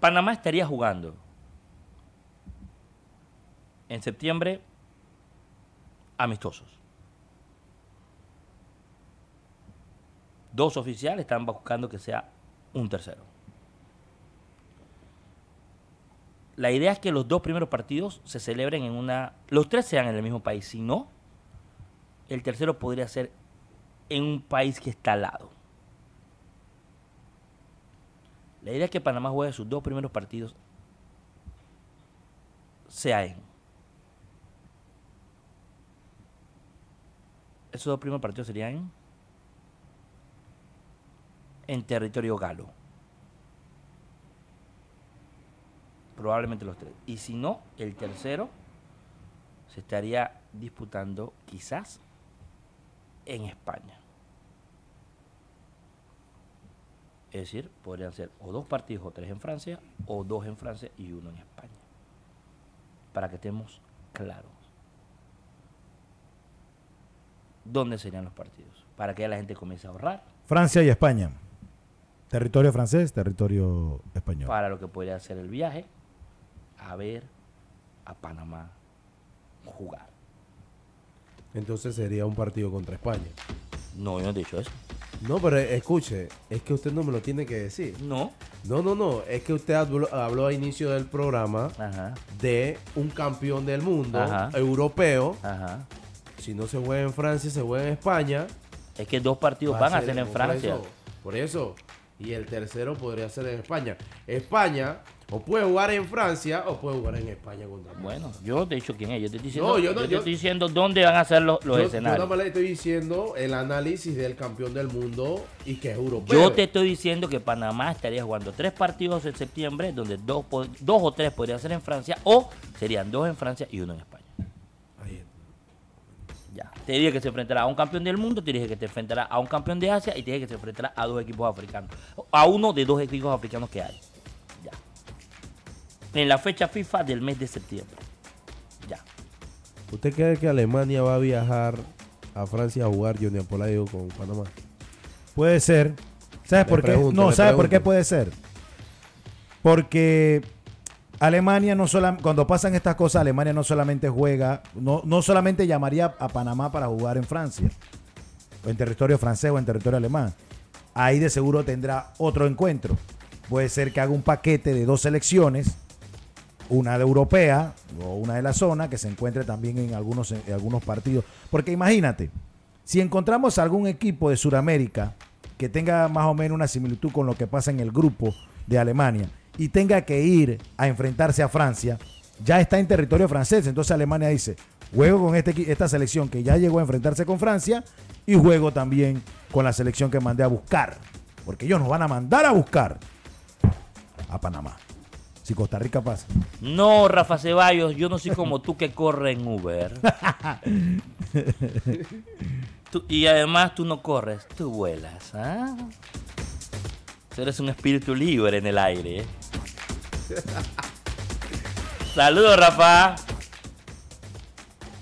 A: Panamá estaría jugando en septiembre amistosos. Dos oficiales están buscando que sea un tercero. La idea es que los dos primeros partidos se celebren en una... Los tres sean en el mismo país. Si no, el tercero podría ser en un país que está al lado. La idea es que Panamá juegue sus dos primeros partidos sea en. Esos dos primeros partidos serían en territorio galo. Probablemente los tres. Y si no, el tercero se estaría disputando quizás en España. Es decir, podrían ser o dos partidos o tres en Francia, o dos en Francia y uno en España. Para que estemos claros. ¿Dónde serían los partidos? Para que la gente comience a ahorrar.
B: Francia y España. Territorio francés, territorio español.
A: Para lo que podría ser el viaje a ver a Panamá jugar.
C: Entonces sería un partido contra España.
A: No, yo no he dicho eso.
C: No, pero escuche, es que usted no me lo tiene que decir.
A: No.
C: No, no, no. Es que usted habló, habló a inicio del programa de un campeón del mundo europeo. Ajá. Si no se juega en Francia, se juega en España.
A: Es que dos partidos van a ser en Francia.
C: por eso y el tercero podría ser en España. España o puede jugar en Francia o puede jugar en España contra
A: Bueno, yo te he dicho quién es. Yo te estoy diciendo, yo, te estoy diciendo dónde van a ser los, escenarios.
C: Yo no le estoy diciendo el análisis del campeón del mundo y que es europeo.
A: Yo te estoy diciendo que Panamá estaría jugando tres partidos en septiembre, donde dos, dos o tres podrían ser en Francia o serían dos en Francia y uno en España. Te dije que se enfrentará a un campeón del mundo, te dije que te enfrentará a un campeón de Asia y te dije que se enfrentará a dos equipos africanos. A uno de dos equipos africanos que hay. Ya. En la fecha FIFA del mes de septiembre. Ya.
C: ¿Usted cree que Alemania va a viajar a Francia a jugar Junior Poladio con Panamá?
B: Puede ser. ¿Sabes por qué? No, ¿sabes por qué puede ser? Porque Alemania no solamente, cuando pasan estas cosas, Alemania no solamente juega, no, no solamente llamaría a Panamá para jugar en Francia, o en territorio francés o en territorio alemán. Ahí de seguro tendrá otro encuentro. Puede ser que haga un paquete de dos selecciones, una de europea o una de la zona, que se encuentre también en algunos, en algunos partidos. Porque imagínate, si encontramos algún equipo de Sudamérica que tenga más o menos una similitud con lo que pasa en el grupo de Alemania, y tenga que ir a enfrentarse a Francia, ya está en territorio francés. Entonces Alemania dice, juego con este, esta selección que ya llegó a enfrentarse con Francia y juego también con la selección que mandé a buscar. Porque ellos nos van a mandar a buscar a Panamá. Si Costa Rica pasa.
A: No, Rafa Ceballos, yo no soy como tú que corre en Uber. Tú- y además tú no corres, tú vuelas. ¿ah? Eres un espíritu libre en el aire. ¿eh? Saludos, Rafa.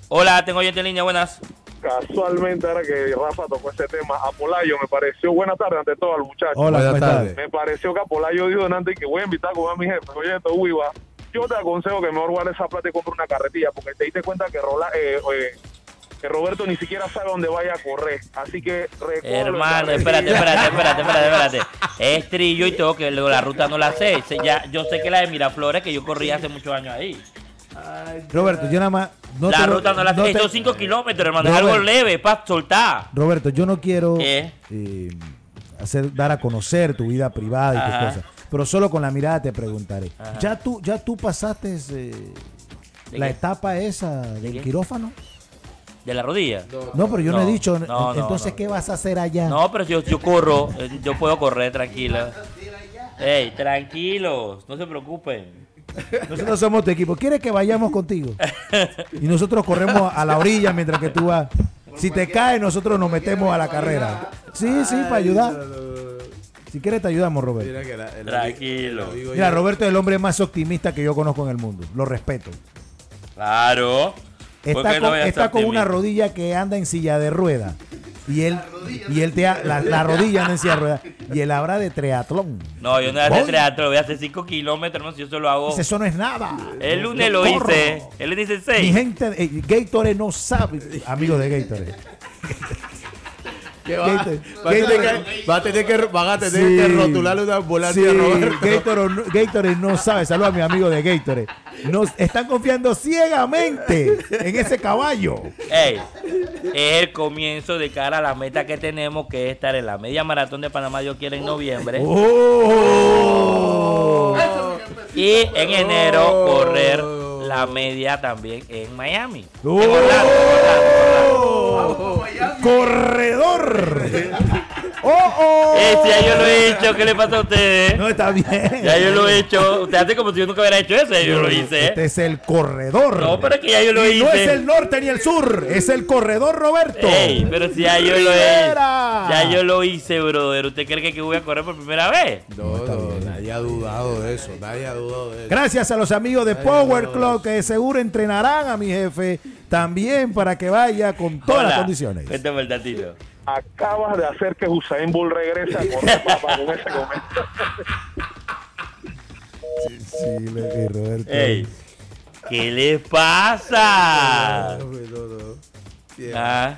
A: Hola, tengo oyente en línea, buenas.
F: Casualmente, ahora que Rafa tocó ese tema, Apolayo me pareció, buenas tardes ante todo al muchacho.
B: Hola,
C: Buenas
B: ¿cómo
C: tardes.
F: Me pareció que Apolayo dijo antes que voy a invitar a comer a mi jefe. Oye, esto, Uiva, yo te aconsejo que mejor guardes esa plata y compre una carretilla, porque te diste cuenta que, Rola, eh, eh, que Roberto ni siquiera sabe dónde vaya a correr. Así que
A: Hermano, espérate, espérate, espérate, espérate, espérate. Es trillo y todo, que luego la ruta no la sé. Sé ya, yo sé que la de Miraflores, que yo corrí hace muchos años ahí.
B: Roberto, yo nada más. No
A: la
B: lo-
A: ruta no la sé.
B: no te-
A: Son 5 kilómetros, hermano. Es algo leve, para soltar.
B: Roberto, yo no quiero eh, hacer dar a conocer tu vida privada y tus cosas, pero solo con la mirada te preguntaré.
A: Ajá.
B: ¿Ya tú ya tú pasaste eh,
A: ¿De
B: la
A: qué?
B: etapa esa del quirófano?
A: ¿De la rodilla?
B: No, pero yo no,
A: No,
B: he dicho.
A: no, no,
B: entonces,
A: no.
B: ¿qué vas a hacer allá?
A: No, pero yo, yo corro. eh, Yo puedo correr tranquilo. Ey, tranquilos, no se preocupen.
B: Nosotros somos tu equipo. ¿Quieres que vayamos contigo? Y nosotros corremos a la orilla mientras que tú vas. Si te caes, nosotros nos metemos a la carrera. Sí, sí, para ayudar. Si quieres, te ayudamos, Roberto.
C: Mira que la- el
A: Tranquilo.
C: el
B: Mira, Roberto es el hombre más optimista que yo conozco en el mundo. Lo respeto.
A: Claro. ¿Por
B: Está
A: no
B: con, está con una rodilla que anda en silla de rueda. Y él, y él te ha- la, la rodilla anda en silla de rueda. Y él habla de triatlón.
A: No, yo no voy a hacer
B: Voy.
A: teatro, voy a hacer 5 kilómetros, hermano, si yo solo hago.
B: Eso no es nada.
A: El lunes lo hice. Él le dice
B: Mi
A: 6.
B: gente, eh, Gatorade no sabe. Amigo de Gatorade.
C: ¿Qué va? Va a tener que- va a tener que, van a tener
B: Sí.
C: que rotularle una ambulancia
B: Sí. Gatorade, no- Gatorade no sabe. Saludos a mi amigo de Gatorade. Nos están confiando ciegamente en ese caballo.
A: Ey, es el comienzo de cara a la meta que tenemos, que es estar en la media maratón de Panamá, yo quiero en noviembre.
B: Oh.
A: Y en enero correr la media también en Miami.
B: Oh.
A: En Orlando, en Orlando, en Orlando.
B: ¡Corredor! ¡Oh, oh!
A: Eh, si ya yo lo he hecho, ¿qué le pasa a ustedes?
B: No está bien.
A: Ya yo lo he hecho. Usted hace como si yo nunca hubiera hecho eso, ya yo lo hice.
B: Este es el corredor.
A: No, pero es que ya yo lo
B: Y no es
A: hice.
B: el norte ni el sur, es el corredor Roberto.
A: Ey, pero si ya yo lo he. Ya yo lo hice, brother. ¿Usted cree que voy a correr por primera vez?
C: No,
B: está
C: no,
B: bien.
C: nadie ha dudado de eso. Nadie ha dudado de eso.
B: Gracias a los amigos de Power Club que seguro entrenarán a mi jefe también para que vaya con todas las condiciones.
A: Cuéntame el datito.
F: Acabas de hacer que Usain Bolt regrese a correr papá con ese comentario.
B: Sí, le- eh, Roberto.
A: Ey, ¿qué le pasa?
C: No, no, no. Sí,
A: Ah.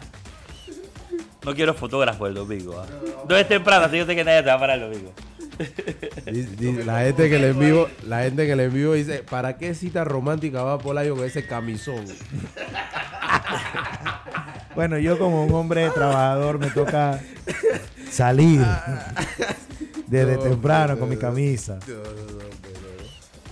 A: No quiero fotógrafo el domingo. ah. No es temprano, así yo sé que nadie te va a parar el domingo.
C: La gente que le envío, la gente que le envío dice, ¿para qué cita romántica va Polayo con ese camisón?
B: Bueno, yo como un hombre trabajador me toca salir desde temprano con mi camisa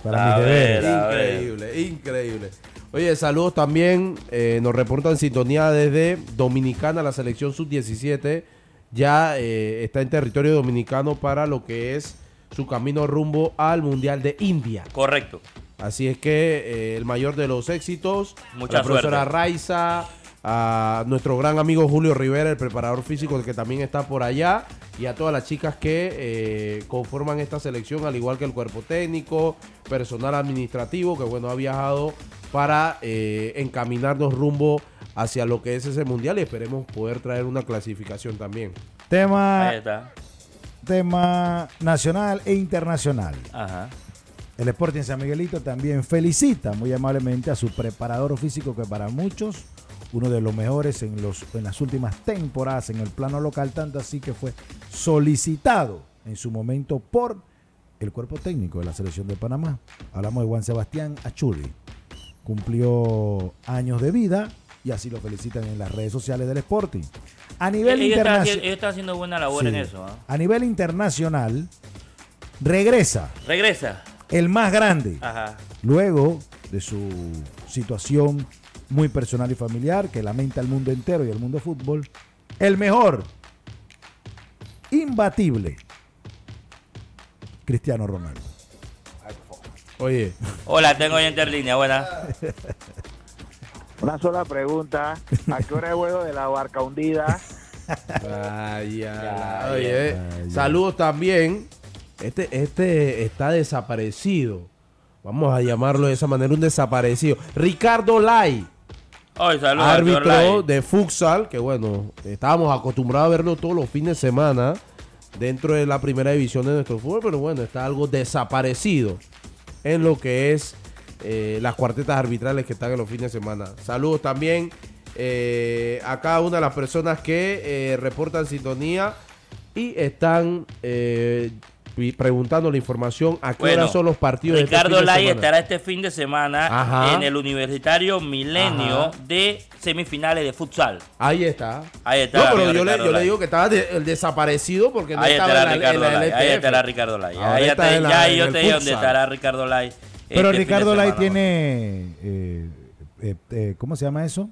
B: para
A: A
B: mis
A: ver.
B: deberes.
A: A ver.
C: Increíble, increíble. Oye, saludos también. eh, nos reportan sintonía desde Dominicana, la selección sub-17. Ya eh, está en territorio dominicano para lo que es su camino rumbo al Mundial de India.
A: Correcto.
C: Así es que eh, el mayor de los éxitos,
A: Mucha
C: la profesora
A: suerte.
C: Raiza, a nuestro gran amigo Julio Rivera, el preparador físico que también está por allá, y a todas las chicas que eh, conforman esta selección, al igual que el cuerpo técnico, personal administrativo, que bueno, ha viajado para eh, encaminarnos rumbo hacia lo que es ese mundial y esperemos poder traer una clasificación también.
B: Tema,
A: Ahí está.
B: tema nacional e internacional.
A: Ajá.
B: El Sporting San Miguelito también felicita muy amablemente a su preparador físico que para muchos uno de los mejores en, los, en las últimas temporadas en el plano local, tanto así que fue solicitado en su momento por el cuerpo técnico de la selección de Panamá. Hablamos de Juan Sebastián Achuri. Cumplió años de vida y así lo felicitan en las redes sociales del Sporting. A nivel internacional,
A: ellos están haciendo buena labor en eso. ¿ah?
B: a nivel internacional regresa
A: Regresa.
B: el más grande
A: Ajá.
B: luego de su situación muy personal y familiar que lamenta el mundo entero y el mundo fútbol, el mejor, imbatible, Cristiano Ronaldo.
C: Oye,
A: Hola, tengo oyente en línea. Buena.
D: Una sola pregunta. ¿A qué hora es juego de la barca hundida?
C: Ay, ya,
A: Ya,
C: la- oye, eh, saludos también. Este, este está desaparecido. Vamos a llamarlo de esa manera, un desaparecido. Ricardo Lai,
A: Saludos
C: árbitro de futsal, que bueno, estábamos acostumbrados a verlo todos los fines de semana dentro de la primera división de nuestro fútbol, pero bueno, está algo desaparecido en lo que es eh, las cuartetas arbitrales que están en los fines de semana. Saludos también eh, a cada una de las personas que eh, reportan sintonía y están preguntando la información a qué
A: Bueno,
C: hora son los partidos este
A: Ricardo Lai estará este fin de semana
C: Ajá.
A: en el Universitario Milenio
C: Ajá.
A: de semifinales de futsal.
C: Ahí está.
A: Ahí está,
C: No, pero yo, le, yo le
A: Lai.
C: digo que estaba de- el desaparecido porque no
A: ahí
C: estaba
A: estará
C: en la, en
A: Ricardo
C: la
A: Lai. Ahí estará Ricardo Lai. Ahí
C: está
A: te-
C: en la-
A: ya
C: en
A: yo
C: el
A: te digo dónde estará Ricardo Lai.
B: Pero
A: este de
B: Ricardo Lai tiene, eh, eh, eh, ¿cómo se llama eso?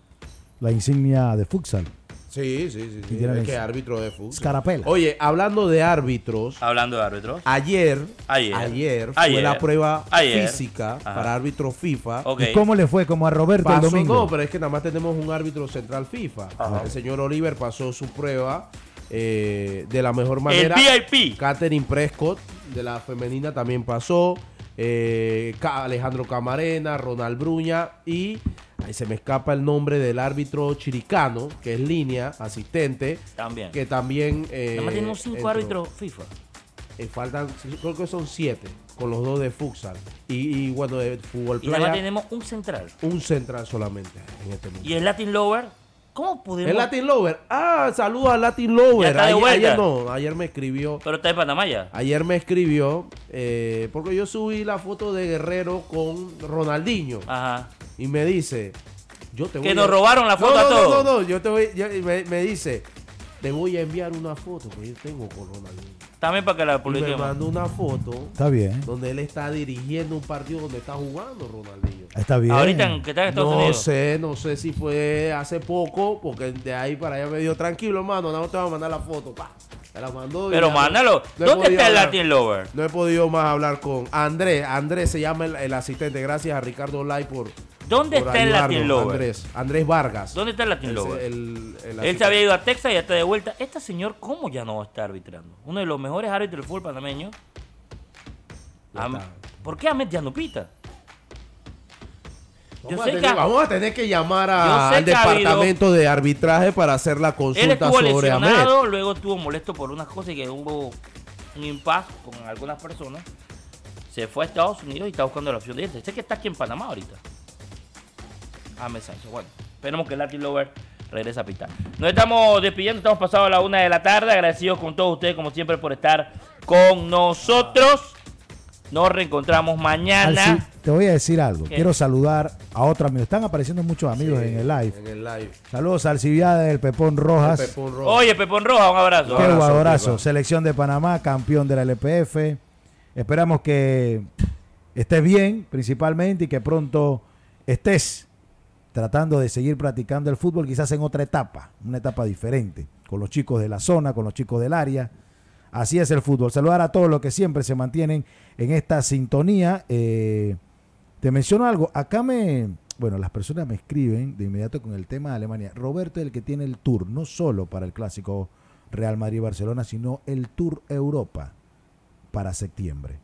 B: La insignia de futsal.
C: Sí, sí, sí. sí. Es que árbitro de fútbol.
B: Scarapela.
C: Oye, hablando de árbitros,
A: Hablando de árbitros.
C: ayer,
A: Ayer.
C: ayer, fue
A: Ayer.
C: la prueba
A: Ayer.
C: física
A: Ajá.
C: para árbitro FIFA.
B: ¿Y cómo le fue? Como a Roberto el
C: Pasó,
B: domingo.
C: no, pero es que nada más tenemos un árbitro central FIFA.
A: Ajá.
C: El señor Oliver pasó su prueba eh, de la mejor
A: El
C: manera.
A: VIP.
C: Catherine Prescott de la femenina también pasó. eh, Alejandro Camarena, Ronald Bruña y se me escapa el nombre del árbitro chiricano, que es línea, asistente,
A: También.
C: que también... eh,
A: Nada más tenemos cinco
C: entró.
A: árbitros FIFA.
C: Eh, faltan, creo que son siete, con los dos de futsal. Y, y, bueno, de fútbol
A: Y nada más
C: playa,
A: tenemos un central.
C: un central solamente en este momento.
A: Y el Latin Lower, ¿cómo pudimos?
C: El Latin Lover. Ah, saludos al Latin Lover.
A: Ya está de
C: ayer,
A: vuelta.
C: ayer no, ayer me escribió.
A: Pero está en Panamá ya.
C: Ayer me escribió eh, porque yo subí la foto de Guerrero con Ronaldinho
A: Ajá.
C: Y me dice, yo te voy
A: Que
C: a-
A: nos robaron la foto
C: no,
A: a
C: no,
A: todos.
C: No, no, no, yo te voy, yo- me, me dice, te voy a enviar una foto que yo tengo con Ronaldinho.
A: También para que la
C: Y me
A: publiquemos.
C: mandó una foto
B: Está bien.
C: donde él está dirigiendo un partido donde está jugando Ronaldinho.
B: Está bien.
A: Ahorita en, que está en Estados
C: No
A: Unidos.
C: sé, no sé si fue hace poco, porque de ahí para allá me dio tranquilo, hermano, no te voy a mandar la foto, pa. La
A: Pero
C: ya
A: mándalo.
C: no
A: ¿Dónde está el
C: hablar.
A: Latin Lover?
C: No he podido más hablar con Andrés. Andrés se llama el, el asistente. Gracias a Ricardo Lai por.
A: ¿Dónde
C: por
A: está el Latin Lover?
C: Andrés. Andrés Vargas.
A: ¿Dónde está el Latin Lover?
C: el- el
A: Él se había ido a Texas y ya está de vuelta. Este señor, ¿cómo ya no está arbitrando? Uno de los mejores árbitros del fútbol panameño. Am-. ¿Por qué Ahmed ya no pita?
C: Vamos, a tener,
A: ha-
C: vamos a tener que llamar a- al
A: habido-
C: departamento de arbitraje para hacer la consulta sobre Ahmed.
A: luego estuvo molesto por unas cosas y que hubo un impasse con algunas personas. Se fue a Estados Unidos y está buscando la opción de irse. Sé que está aquí en Panamá ahorita. Ahmed Sánchez. Bueno, esperemos que el Latin Lover regrese a pitar. Nos estamos despidiendo, estamos pasados a la una de la tarde. Agradecidos con todos ustedes, como siempre, por estar con nosotros. Nos reencontramos mañana.
B: Alci, te voy a decir algo.
A: ¿Qué?
B: Quiero saludar a otro amigo. Están apareciendo muchos amigos
C: Sí,
B: en el live.
C: En el live.
B: Saludos al Alcibiades del Pepón Rojas.
C: El Pepón Rojo.
A: Oye, Pepón Roja, un abrazo.
B: Qué
C: abrazo. Pepa.
B: Selección de Panamá, campeón de la LPF. Esperamos que estés bien, principalmente, y que pronto estés tratando de seguir practicando el fútbol, quizás en otra etapa, una etapa diferente, con los chicos de la zona, con los chicos del área. Así es el fútbol. Saludar a todos los que siempre se mantienen en esta sintonía. Eh, te menciono algo. Acá me. Bueno, las personas me escriben de inmediato con el tema de Alemania. Roberto es el que tiene el tour, no solo para el clásico Real Madrid-Barcelona, sino el Tour Europa para septiembre.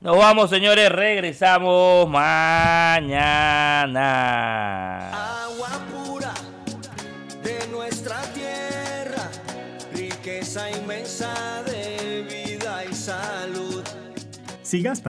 A: Nos vamos, señores. Regresamos mañana.
G: Agua pura de nuestra tierra, riqueza